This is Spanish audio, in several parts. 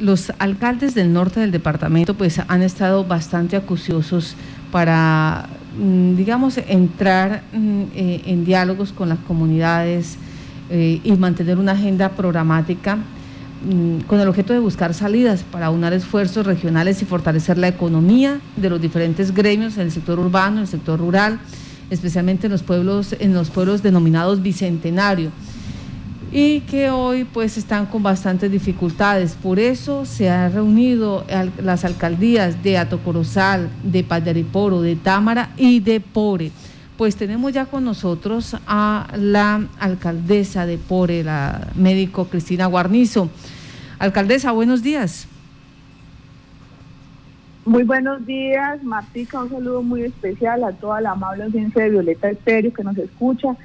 los alcaldes del norte del departamento pues han estado bastante acuciosos para, mm, digamos, entrar mm, eh, en diálogos con las comunidades eh, y mantener una agenda programática mm, con el objeto de buscar salidas para unar esfuerzos regionales y fortalecer la economía de los diferentes gremios en el sector urbano, en el sector rural, especialmente en los pueblos, en los pueblos denominados bicentenario y que hoy pues están con bastantes dificultades. Por eso se han reunido las alcaldías de Atocorozal, de Padariporo, de Támara y de Pore. Pues tenemos ya con nosotros a la alcaldesa de Pore, la médico Cristina Guarnizo. Alcaldesa, buenos días. Muy buenos días, Martica. Un saludo muy especial a toda la amable audiencia de Violeta Estéreo que nos escucha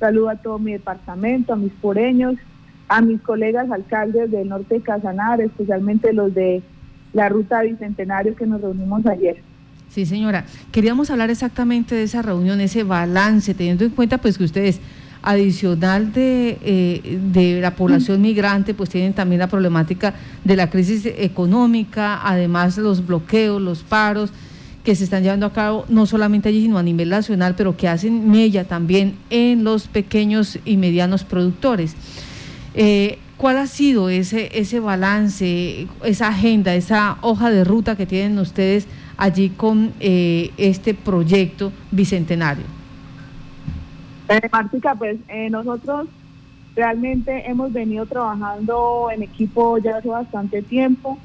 Saludo a todo mi departamento, a mis poreños, a mis colegas alcaldes del norte de Casanar, especialmente los de la ruta Bicentenario que nos reunimos ayer. Sí, señora. Queríamos hablar exactamente de esa reunión, ese balance, teniendo en cuenta pues que ustedes, adicional de, eh, de la población migrante, pues tienen también la problemática de la crisis económica, además los bloqueos, los paros, que se están llevando a cabo no solamente allí, sino a nivel nacional, pero que hacen mella también en los pequeños y medianos productores. Eh, ¿Cuál ha sido ese, ese balance, esa agenda, esa hoja de ruta que tienen ustedes allí con eh, este proyecto bicentenario? Eh, Martica, pues nosotros realmente hemos venido trabajando en equipo ya hace bastante tiempo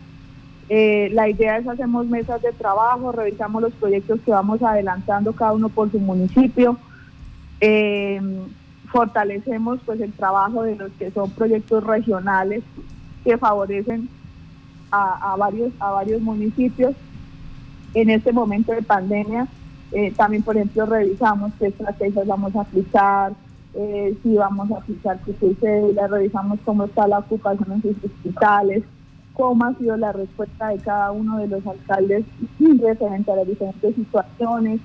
eh, la idea es hacemos mesas de trabajo, revisamos los proyectos que vamos adelantando cada uno por su municipio, eh, fortalecemos pues el trabajo de los que son proyectos regionales que favorecen a, varios a varios municipios. En este momento de pandemia eh, también por ejemplo revisamos qué estrategias vamos a aplicar, si vamos a aplicar qué sucede, revisamos cómo está la ocupación en sus hospitales cómo ha sido la respuesta de cada uno de los alcaldes referente a las diferentes situaciones.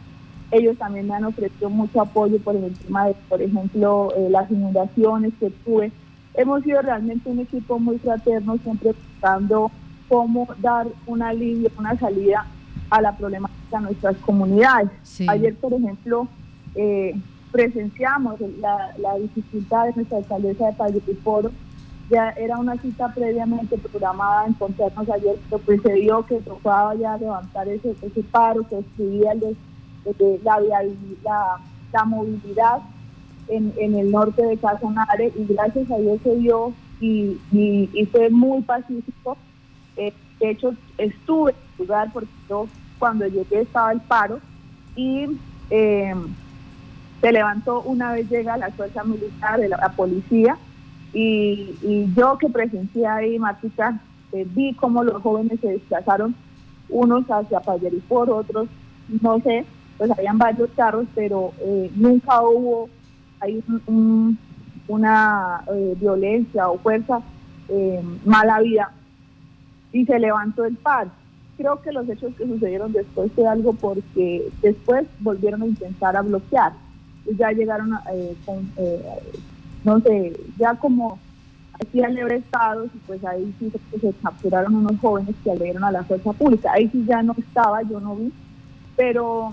Ellos también me han ofrecido mucho apoyo por el tema de, por ejemplo, eh, las inundaciones que tuve. Hemos sido realmente un equipo muy fraterno, siempre buscando cómo dar una alivio, una salida a la problemática de nuestras comunidades. Ayer, por ejemplo, eh, presenciamos la, la, dificultad de nuestra alcaldesa de Poro ya era una cita previamente programada encontrarnos ayer, pero precedió que tocaba ya levantar ese, ese paro que el de, la, la, la, movilidad en, en, el norte de Casanare y gracias a Dios se dio y, y, fue muy pacífico. Eh, de hecho, estuve en el lugar porque yo cuando llegué estaba el paro y eh, se levantó una vez llega la fuerza militar, de la policía, y, yo que presencié ahí, Martica, eh, vi cómo los jóvenes se desplazaron, unos hacia por otros, no sé, pues habían varios carros, pero eh, nunca hubo ahí una eh, violencia o fuerza, mala vida, y se levantó el par. Creo que los hechos que sucedieron después fue algo porque después volvieron a intentar a bloquear. Ya llegaron con no ya como hacían libre estados y pues ahí sí se, capturaron unos jóvenes que agredieron a la fuerza pública. Ahí sí ya no estaba, yo no vi, pero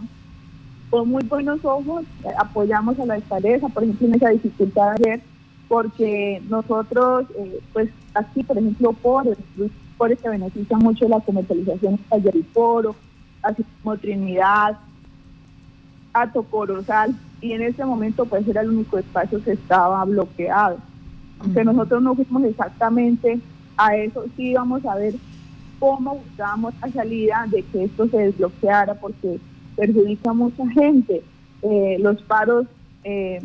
con muy buenos ojos eh, apoyamos a la alcaldesa, por ejemplo, en esa dificultad de ayer, porque nosotros, eh, pues aquí, por ejemplo, por, por se beneficia mucho la comercialización de Foro, así como Trinidad, Ato Corozal, y en ese momento pues era el único espacio que estaba bloqueado. Aunque nosotros no fuimos exactamente a eso, sí íbamos a ver cómo buscábamos la salida de que esto se desbloqueara porque perjudica a mucha gente. Eh, los paros, eh,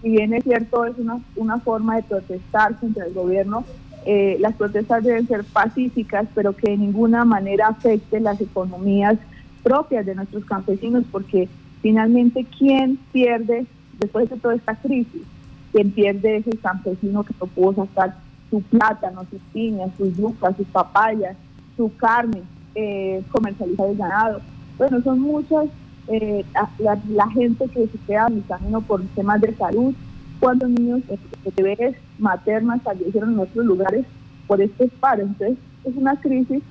si bien es cierto, es una, una forma de protestar contra el gobierno, eh, las protestas deben ser pacíficas, pero que de ninguna manera afecten las economías propias de nuestros campesinos, porque Finalmente, ¿quién pierde después de toda esta crisis? ¿Quién pierde es el campesino que no pudo sacar su plátano, sus piñas, sus yucas, sus papayas, su carne, eh, comercializar el ganado? Bueno, son muchas eh, la, gente que se queda en el camino por temas de salud. Cuántos niños, bebés maternas fallecieron en otros lugares por este paro. Entonces, es una crisis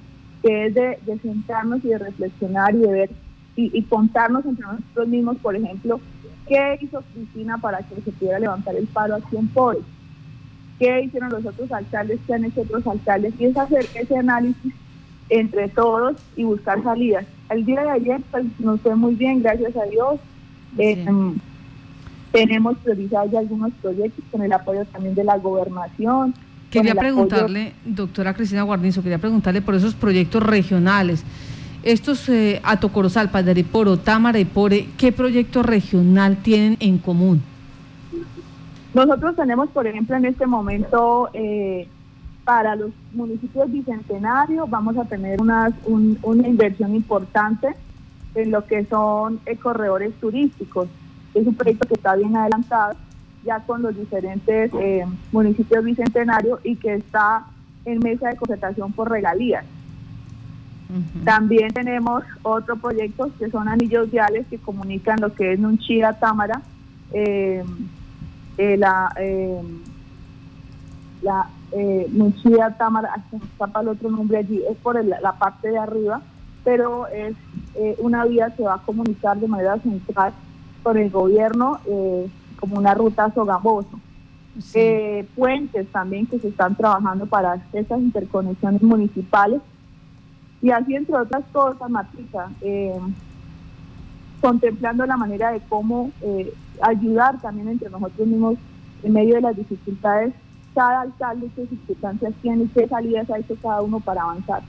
que es de sentarnos y de reflexionar y de ver y, contarnos entre nosotros mismos, por ejemplo, qué hizo Cristina para que se pudiera levantar el paro aquí en Pobres, qué hicieron los otros alcaldes, qué han hecho otros alcaldes, y es hacer ese análisis entre todos y buscar salidas. El día de ayer pues, nos fue muy bien, gracias a Dios. Eh, tenemos priorizados ya algunos proyectos con el apoyo también de la gobernación. Quería preguntarle, doctora Cristina Guarnizo, quería preguntarle por esos proyectos regionales. Estos eh, Atocorozal, Padariporo, Támara y Pore, ¿qué proyecto regional tienen en común? Nosotros tenemos, por ejemplo, en este momento, eh, para los municipios bicentenarios, vamos a tener una inversión importante en lo que son corredores turísticos. Es un proyecto que está bien adelantado ya con los diferentes eh, municipios bicentenarios y que está en mesa de concertación por regalías. También tenemos otros proyectos que son anillos viales que comunican lo que es Nunchía Támara, eh, eh, la, eh, la eh, Nunchía Támara, se escapa el otro nombre allí, es por la parte de arriba, pero es una vía que va a comunicar de manera central con el gobierno como una ruta sogamoso. puentes también que se están trabajando para esas interconexiones municipales y así, entre otras cosas, Matrica, eh, contemplando la manera de cómo eh, ayudar también entre nosotros mismos en medio de las dificultades, cada alcalde qué circunstancias tiene y qué salidas ha hecho cada uno para avanzar.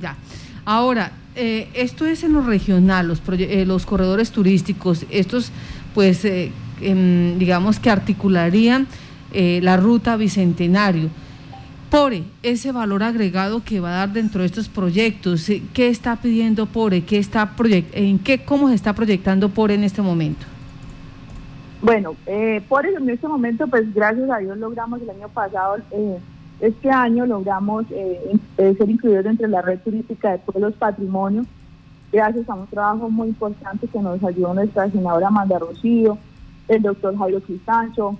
Ya. Ahora, eh, esto es en lo regional, los, los corredores turísticos, estos pues em, digamos que articularían la ruta Bicentenario. PORE, ese valor agregado que va a dar dentro de estos proyectos, eh, ¿qué está pidiendo PORE? ¿Qué está ¿En qué, cómo se está proyectando PORE en este momento? Bueno, eh, PORE en este momento, pues gracias a Dios logramos el año pasado, eh, este año logramos eh, ser incluidos entre la red turística de pueblos patrimonios, gracias a un trabajo muy importante que nos ayudó nuestra senadora Amanda Rocío, el doctor Jairo Cristancho,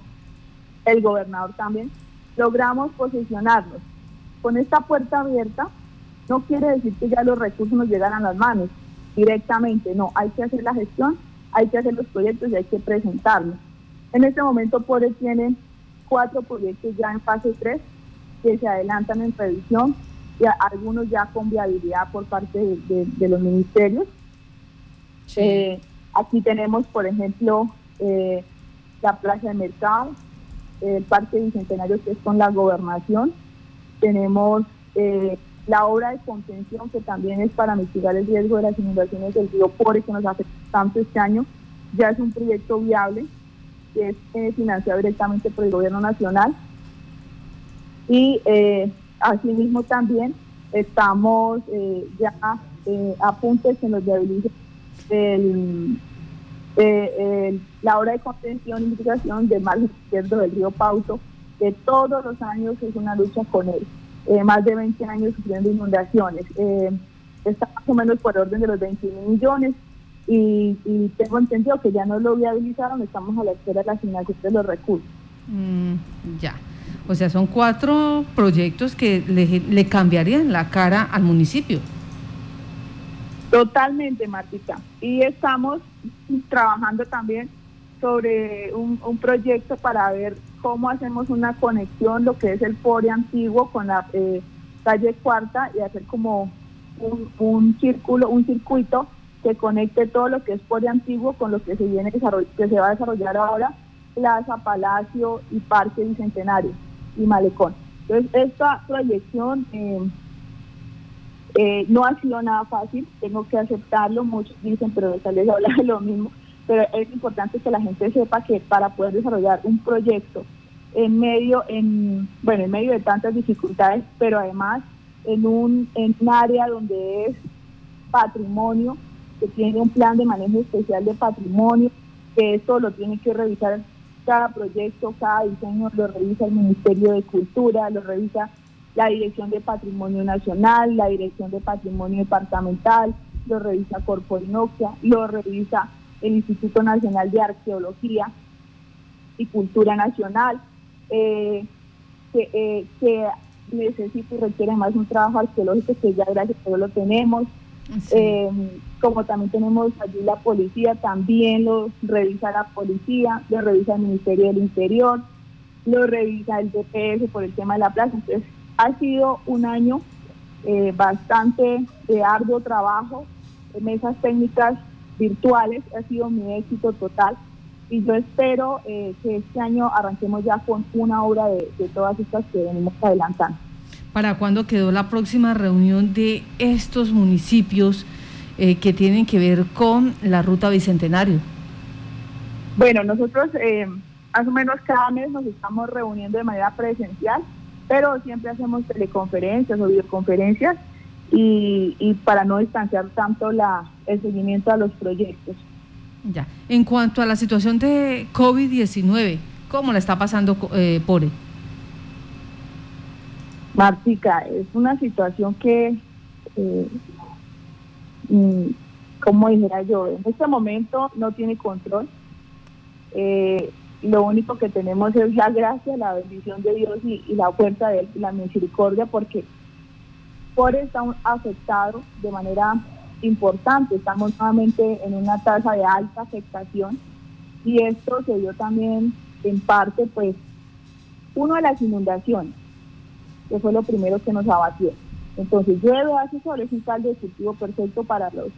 el gobernador también logramos posicionarnos. Con esta puerta abierta no quiere decir que ya los recursos nos llegan a las manos directamente, no, hay que hacer la gestión, hay que hacer los proyectos y hay que presentarlos. En este momento PORE tiene cuatro proyectos ya en fase 3 que se adelantan en revisión y algunos ya con viabilidad por parte de, los ministerios. Eh, aquí tenemos, por ejemplo, eh, la plaza de mercado, el Parque Bicentenario que es con la gobernación. Tenemos eh, la obra de contención que también es para mitigar el riesgo de las inundaciones del río Pore que nos hace tanto este año. Ya es un proyecto viable que es eh, financiado directamente por el gobierno nacional. Y eh, asimismo también estamos ya a de que nos viabilice el eh, la obra de contención y mitigación del mar izquierdo del río Pauto, que todos los años es una lucha con él. Eh, más de 20 años sufriendo inundaciones. Eh, está más o menos por orden de los 21 millones y, tengo entendido que ya no lo viabilizaron, estamos a la espera de la asignación de los recursos. Mm, ya. O sea, son cuatro proyectos que le cambiarían la cara al municipio. Totalmente, Martita. Y estamos trabajando también sobre un, proyecto para ver cómo hacemos una conexión, lo que es el PORE antiguo con la eh, calle Cuarta y hacer como un, círculo, un circuito que conecte todo lo que es PORE antiguo con lo que se viene que se va a desarrollar ahora, Plaza, Palacio y Parque Bicentenario y Malecón. Entonces, esta proyección eh, eh, no ha sido nada fácil, tengo que aceptarlo, muchos dicen, pero les habla de lo mismo, pero es importante que la gente sepa que para poder desarrollar un proyecto en medio, en, bueno, en medio de tantas dificultades, pero además en un, en un área donde es patrimonio, que tiene un plan de manejo especial de patrimonio, que eso lo tiene que revisar cada proyecto, cada diseño, lo revisa el Ministerio de Cultura, lo revisa la Dirección de Patrimonio Nacional, la Dirección de Patrimonio Departamental, lo revisa Corporinoxia, lo revisa el Instituto Nacional de Arqueología y Cultura Nacional, eh, que, eh, necesita y requiere más un trabajo arqueológico que ya gracias a Dios lo tenemos. Eh, como también tenemos allí la policía, también lo revisa la policía, lo revisa el Ministerio del Interior, lo revisa el DPS por el tema de la plaza. Entonces, ha sido un año eh, bastante de arduo trabajo, mesas técnicas virtuales, ha sido mi éxito total y yo espero eh, que este año arranquemos ya con una obra de, todas estas que venimos adelantando. ¿Para cuándo quedó la próxima reunión de estos municipios eh, que tienen que ver con la ruta Bicentenario? Bueno, nosotros más o menos cada mes nos estamos reuniendo de manera presencial pero siempre hacemos teleconferencias o videoconferencias y, para no distanciar tanto la, el seguimiento a los proyectos. Ya. En cuanto a la situación de COVID-19, ¿cómo la está pasando eh, Pore? Martica, es una situación que, eh, mm, como dijera yo, en este momento no tiene control. Eh, lo único que tenemos es la gracia, la bendición de Dios y, la fuerza de Él y la misericordia, porque por está afectado de manera importante. Estamos nuevamente en una tasa de alta afectación y esto se dio también en parte, pues, uno de las inundaciones, que fue lo primero que nos abatió. Entonces, llueve, hace sol, es un caldo perfecto para los,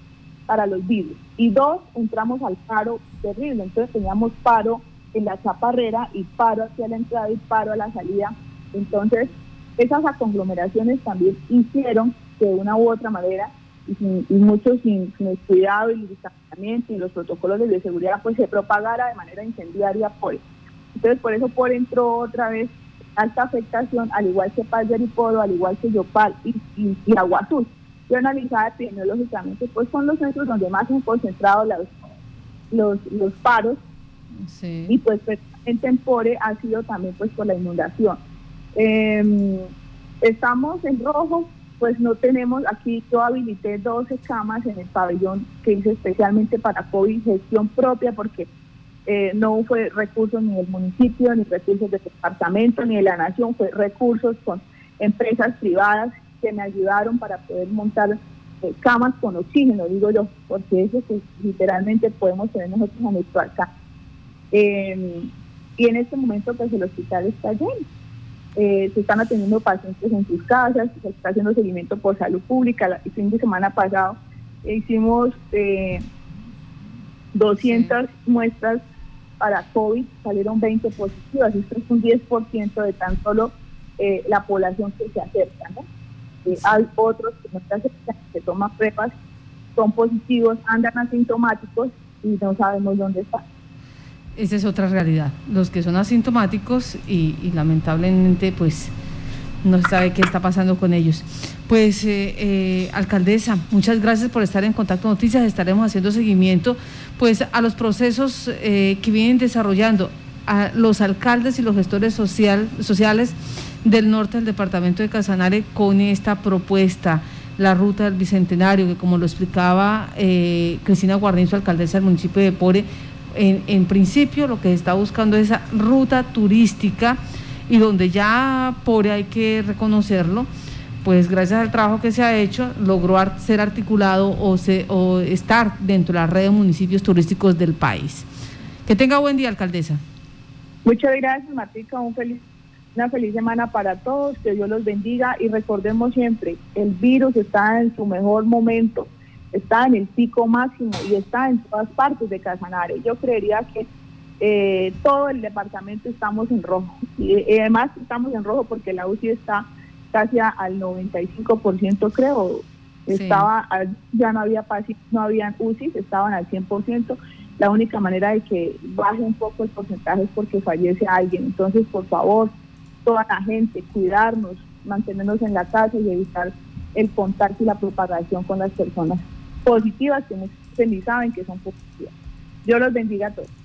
para los virus. Y dos, entramos al paro terrible. Entonces, teníamos paro en la chaparrera y paro hacia la entrada y paro a la salida. Entonces, esas conglomeraciones también hicieron que de una u otra manera, y, sin, mucho sin, cuidado y distanciamiento y los protocolos de seguridad, pues se propagara de manera incendiaria por Entonces, por eso por entró otra vez alta afectación, al igual que Paz y Poro, al igual que Yopal y, y, y Agua Azul. Yo analizaba epidemiológicamente, pues son los centros donde más se han concentrado los, los, los paros y pues, pues en Tempore ha sido también pues por la inundación. Em, estamos en rojo, pues no tenemos, aquí yo habilité 12 camas en el pabellón que hice especialmente para COVID, gestión propia, porque eh, no fue recursos ni del municipio, ni recursos del departamento, ni de la nación, fue recursos con empresas privadas que me ayudaron para poder montar eh, camas con oxígeno, digo yo, porque eso que literalmente podemos tener nosotros en nuestro alcance. Eh, y en este momento pues el hospital está lleno. Eh, se están atendiendo pacientes en sus casas, se está haciendo seguimiento por salud pública. El fin de semana pasado hicimos 200 eh, muestras para COVID, salieron 20 positivas. Esto es un 10% de tan solo la población que se acerca. hay otros que no se acercan, que toman pruebas, son positivos, andan asintomáticos y no sabemos dónde están esa es otra realidad. Los que son asintomáticos y, lamentablemente pues no se sabe qué está pasando con ellos. Pues, eh, eh, alcaldesa, muchas gracias por estar en Contacto Noticias. Estaremos haciendo seguimiento pues a los procesos eh, que vienen desarrollando a los alcaldes y los gestores social, sociales del norte del departamento de Casanare con esta propuesta, la ruta del Bicentenario, que como lo explicaba Cristina Guarnizo, alcaldesa del municipio de Pore, en, principio lo que se está buscando es esa ruta turística y donde ya por hay que reconocerlo, pues gracias al trabajo que se ha hecho, logró ser articulado o, o estar dentro de la red de municipios turísticos del país. Que tenga buen día, alcaldesa. Muchas gracias, Martica. Un feliz, una feliz semana para todos. Que Dios los bendiga y recordemos siempre, el virus está en su mejor momento está en el pico máximo y está en todas partes de Casanare. Yo creería que eh, todo el departamento estamos en rojo. Y, además estamos en rojo porque la UCI está casi al 95%, creo. Estaba, ya no había no habían UCI, estaban al 100%. La única manera de que baje un poco el porcentaje es porque fallece alguien. Entonces, por favor, toda la gente, cuidarnos, mantenernos en la casa y evitar el contacto y la propagación con las personas positivas que muchos ni saben que son positivas. Dios los bendiga a todos.